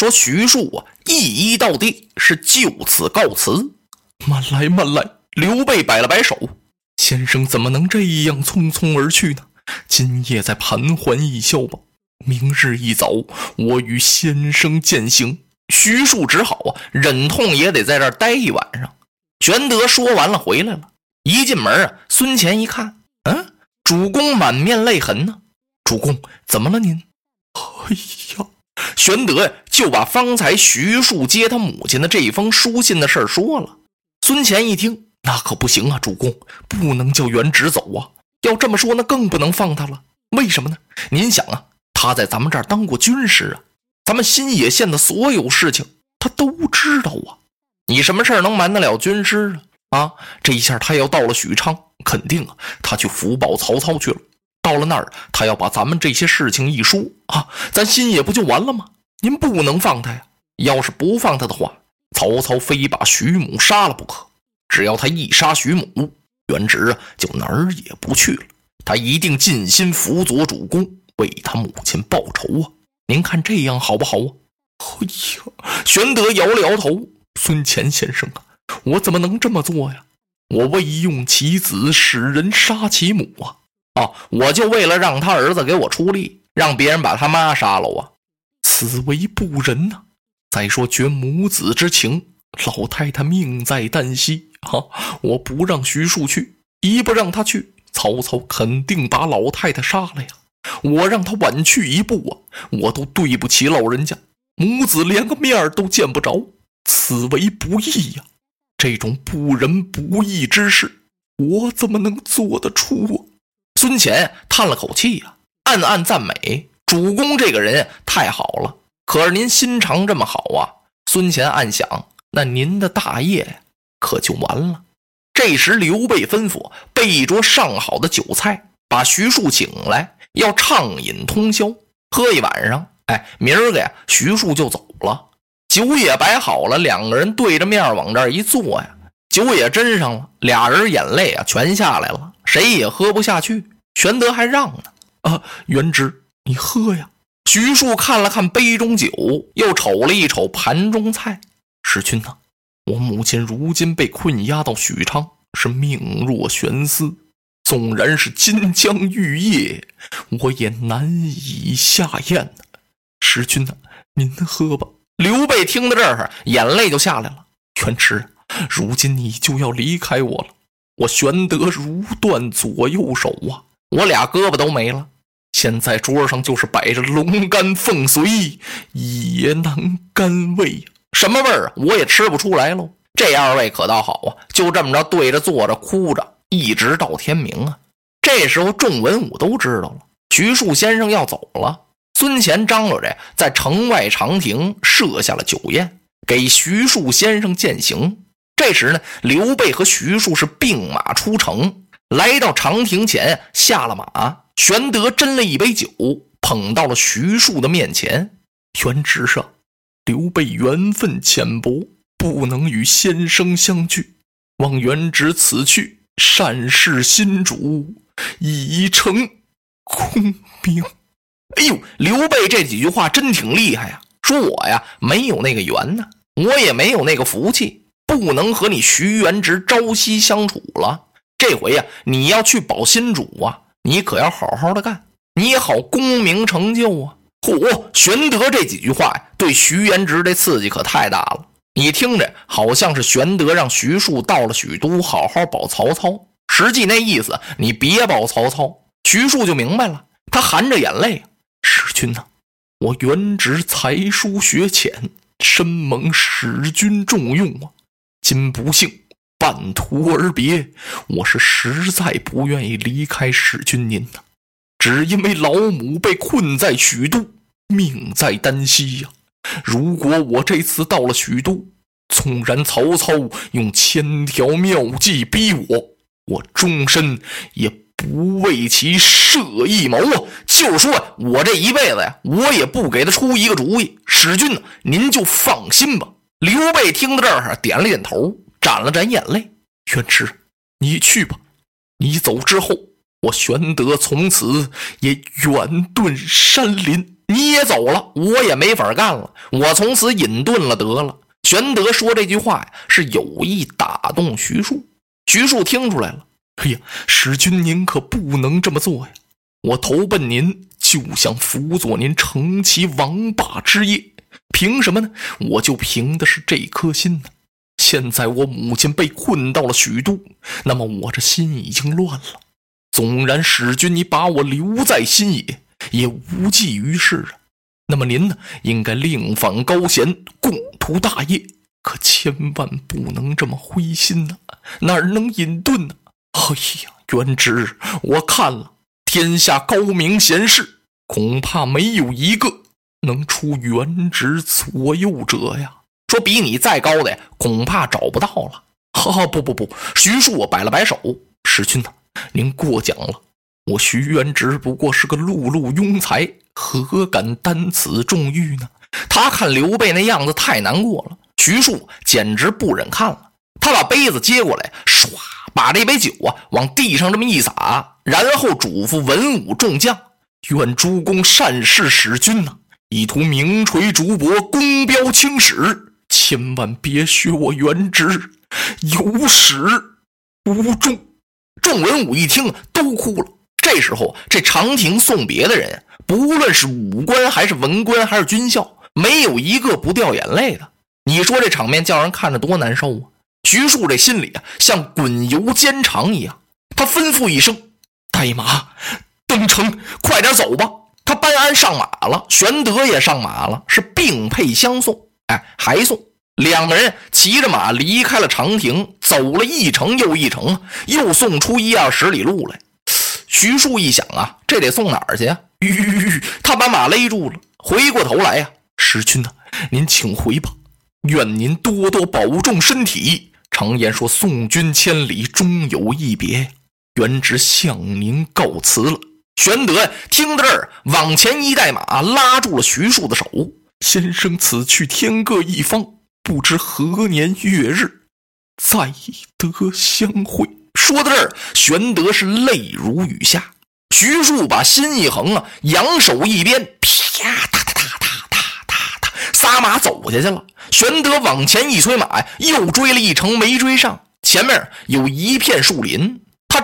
说徐庶啊，一一到地，是就此告辞。慢来，慢来！刘备摆了摆手，先生怎么能这样匆匆而去呢？今夜再盘桓一宵吧。明日一早，我与先生践行。徐庶只好啊，忍痛也得在这儿待一晚上。玄德说完了，回来了。一进门啊，孙乾一看，嗯，主公满面泪痕呢。主公怎么了？您？哎呀！玄德呀，就把方才徐庶接他母亲的这一封书信的事说了。孙乾一听，那可不行啊！主公不能叫元直走啊！要这么说，那更不能放他了。为什么呢？您想啊，他在咱们这儿当过军师啊，咱们新野县的所有事情他都知道啊。你什么事儿能瞒得了军师啊？啊，这一下他要到了许昌，肯定啊，他去福报曹操去了。到了那儿，他要把咱们这些事情一说啊，咱心也不就完了吗？您不能放他呀！要是不放他的话，曹操非把徐母杀了不可。只要他一杀徐母，元直啊就哪儿也不去了。他一定尽心辅佐主公，为他母亲报仇啊！您看这样好不好啊？哎呀，玄德摇了摇头：“孙乾先生啊，我怎么能这么做呀？我未用其子，使人杀其母啊！啊，我就为了让他儿子给我出力，让别人把他妈杀了啊！此为不仁呐！再说绝母子之情，老太太命在旦夕。”啊！我不让徐庶去，一不让他去，曹操肯定把老太太杀了呀！我让他晚去一步啊，我都对不起老人家，母子连个面都见不着，此为不义呀！这种不仁不义之事，我怎么能做得出啊？孙乾叹了口气呀，暗暗赞美主公这个人太好了。可是您心肠这么好啊！孙乾暗想，那您的大业？可就完了。这时，刘备吩咐备一桌上好的酒菜，把徐庶请来，要畅饮通宵，喝一晚上。哎，明儿个呀，徐庶就走了。酒也摆好了，两个人对着面往这儿一坐呀，酒也斟上了，俩人眼泪啊全下来了，谁也喝不下去。玄德还让呢，啊，元直，你喝呀。徐庶看了看杯中酒，又瞅了一瞅盘中菜，师君呐。我母亲如今被困押到许昌，是命若悬丝。纵然是金枪玉液，我也难以下咽呢。师君呐，您喝吧。刘备听到这儿，眼泪就下来了。元直，如今你就要离开我了，我玄德如断左右手啊，我俩胳膊都没了。现在桌上就是摆着龙肝凤髓，也难甘味呀。什么味儿啊？我也吃不出来喽。这二位可倒好啊，就这么着对着坐着哭着，一直到天明啊。这时候众文武都知道了，徐庶先生要走了。孙乾张罗着在城外长亭设下了酒宴，给徐庶先生饯行。这时呢，刘备和徐庶是并马出城，来到长亭前下了马。玄德斟了一杯酒，捧到了徐庶的面前。元直上。刘备缘分浅薄，不能与先生相聚。望元直此去，善事新主，已成功名。哎呦，刘备这几句话真挺厉害呀！说我呀没有那个缘呢，我也没有那个福气，不能和你徐元直朝夕相处了。这回呀，你要去保新主啊，你可要好好的干，你也好功名成就啊。嚯！玄德这几句话呀，对徐元直这刺激可太大了。你听着，好像是玄德让徐庶到了许都，好好保曹操。实际那意思，你别保曹操。徐庶就明白了，他含着眼泪：“使君呐，我元直才疏学浅，深蒙使君重用啊。今不幸半途而别，我是实在不愿意离开使君您呐。”只因为老母被困在许都，命在旦夕呀。如果我这次到了许都，纵然曹操用千条妙计逼我，我终身也不为其设一谋啊！就是说我这一辈子呀，我也不给他出一个主意。使君呢，您就放心吧。刘备听到这儿，点了点头，沾了沾眼泪。元直，你去吧。你走之后。我玄德从此也远遁山林，你也走了，我也没法干了，我从此隐遁了得了。玄德说这句话呀，是有意打动徐庶。徐庶听出来了，哎呀，使君您可不能这么做呀！我投奔您，就想辅佐您成其王霸之业。凭什么呢？我就凭的是这颗心呢。现在我母亲被困到了许都，那么我这心已经乱了。纵然使君你把我留在新野，也无济于事啊。那么您呢，应该另返高贤，共图大业。可千万不能这么灰心呐，哪能隐遁呢？哎呀，元直，我看了天下高明贤士，恐怕没有一个能出元直左右者呀。说比你再高的，恐怕找不到了。哈哈，不不不，徐庶摆了摆手，使君呐，您过奖了。我徐元直不过是个碌碌庸才，何敢担此重誉呢？他看刘备那样子太难过了，徐庶简直不忍看了。他把杯子接过来，唰，把这杯酒啊往地上这么一洒，然后嘱咐文武众将：“愿诸公善事使君呐，以图名垂竹帛，功标青史。千万别学我原职，有始无终。”众文武一听，都哭了。这时候，这长亭送别的人，不论是武官还是文官还是军校，没有一个不掉眼泪的。你说这场面叫人看着多难受啊！徐庶这心里啊，像滚油煎肠一样。他吩咐一声：“带马登城，快点走吧！”他班安上马了，玄德也上马了，是并辔相送。哎，还送两个人骑着马离开了长亭，走了一程又一程，又送出一二十里路来。徐庶一想啊，这得送哪儿去呀？吁，他把马勒住了，回过头来呀，使君呐，您请回吧，愿您多多保重身体。常言说，送君千里，终有一别。元直向您告辞了。玄德听到这儿，往前一带马，拉住了徐庶的手。先生此去天各一方，不知何年月日，再得相会。说到这儿，玄德是泪如雨下。徐庶把心一横啊，扬手一鞭，啪嗒嗒嗒嗒嗒嗒嗒，撒马走下去了。玄德往前一催马呀，又追了一程，没追上。前面有一片树林，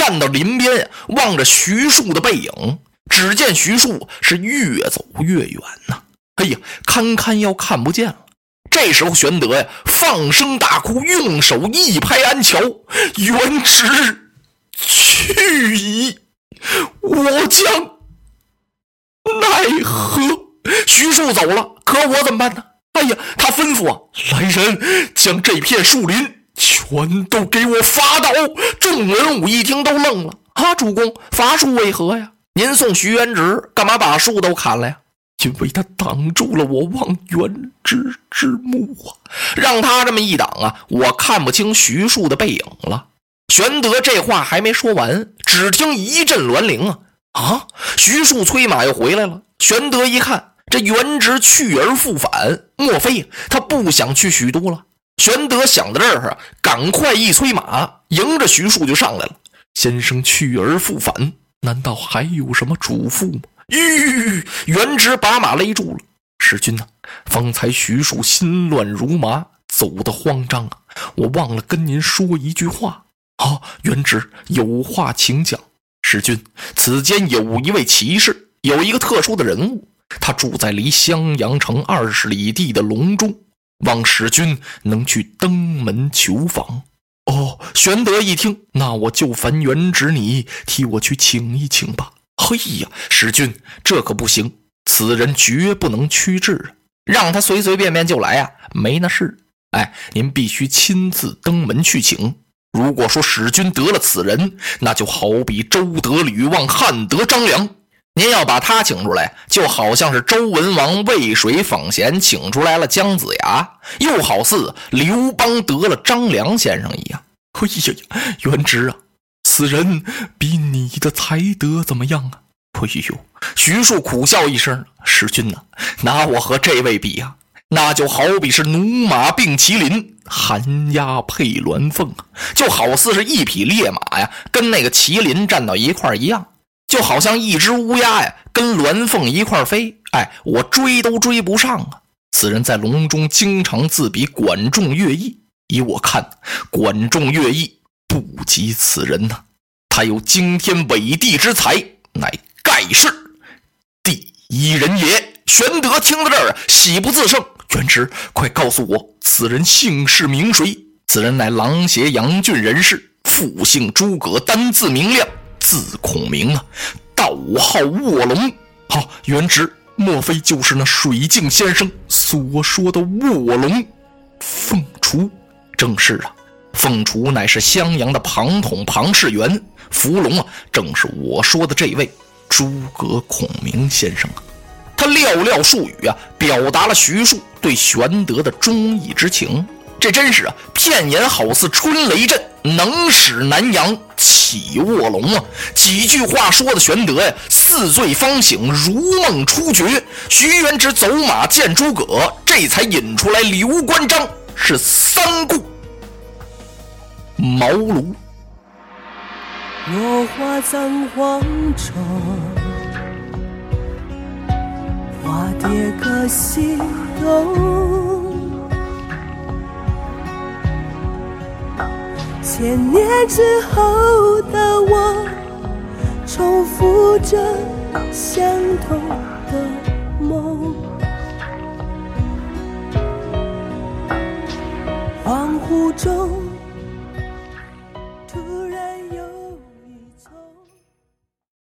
站到林边，望着徐庶的背影。只见徐庶是越走越远呐，哎呀，堪堪要看不见了。这时候，玄德呀放声大哭，用手一拍安桥：“元直去矣，我将奈何？”徐庶走了，可我怎么办呢？哎呀，他吩咐啊，来人，将这片树林全都给我伐倒！众文武一听都愣了：“啊，主公，伐树为何呀？您送徐元直，干嘛把树都砍了呀？”因为他挡住了我望元直之目啊！让他这么一挡啊，我看不清徐庶的背影了。玄德这话还没说完，只听一阵銮铃啊啊！徐庶催马又回来了。玄德一看，这元直去而复返，莫非他不想去许都了？玄德想到这儿啊，赶快一催马，迎着徐庶就上来了。先生去而复返，难道还有什么嘱咐吗？吁！元直把马勒住了。使君呐，方才徐庶心乱如麻，走得慌张啊！我忘了跟您说一句话。啊，元直有话请讲。使君，此间有一位骑士，有一个特殊的人物，他住在离襄阳城二十里地的隆中，望使君能去登门求访。哦，玄德一听，那我就烦元直你替我去请一请吧。嘿呀，使君，这可不行！此人绝不能屈制，让他随随便便就来啊，没那事。哎，您必须亲自登门去请。如果说使君得了此人，那就好比周得吕望，汉得张良。您要把他请出来，就好像是周文王渭水访贤请出来了姜子牙，又好似刘邦得了张良先生一样。嘿呀呀，元直啊！此人比你的才德怎么样啊？哎呦，徐庶苦笑一声：“使君呐，拿我和这位比呀，那就好比是驽马并麒麟，寒鸦配鸾凤，就好似是一匹烈马呀，跟那个麒麟站到一块一样，就好像一只乌鸦呀，跟鸾凤一块飞，哎，我追都追不上啊！此人在隆中经常自比管仲、乐毅，以我看，管仲、乐毅不及此人呐。他有惊天伟地之才，乃盖世第一人也。玄德听到这儿，喜不自胜。元直，快告诉我，此人姓氏名谁？此人乃琅邪杨郡人士，父姓诸葛，单字明亮，字孔明啊，道号卧龙。好，原职，莫非就是那水镜先生所说的卧龙凤雏？正是啊，凤雏乃是襄阳的庞统庞士元，伏龙啊，正是我说的这位诸葛孔明先生啊。他寥寥数语啊，表达了徐庶对玄德的忠义之情。这真是啊，片言好似春雷震，能使南阳起卧龙啊！几句话说的玄德呀，似醉方醒，如梦初觉。徐元直走马见诸葛，这才引出来刘关张是三顾茅庐。落花葬黄冢。花蝶各西东，千年之后的我，重复着相同的梦。恍惚中。